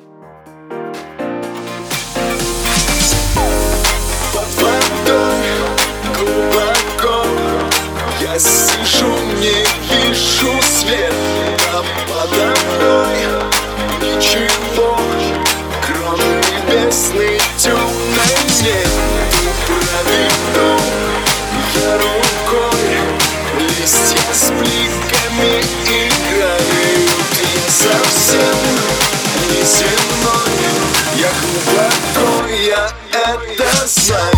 you the sun.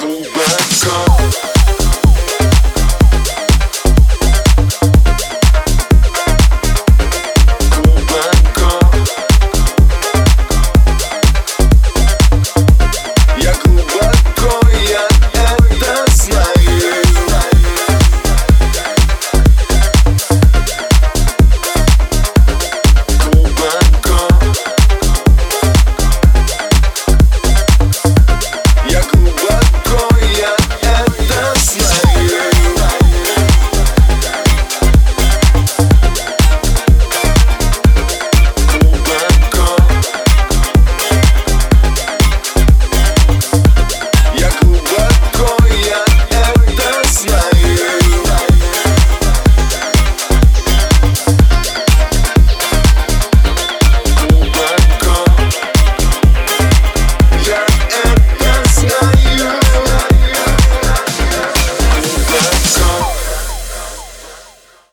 cool, let's.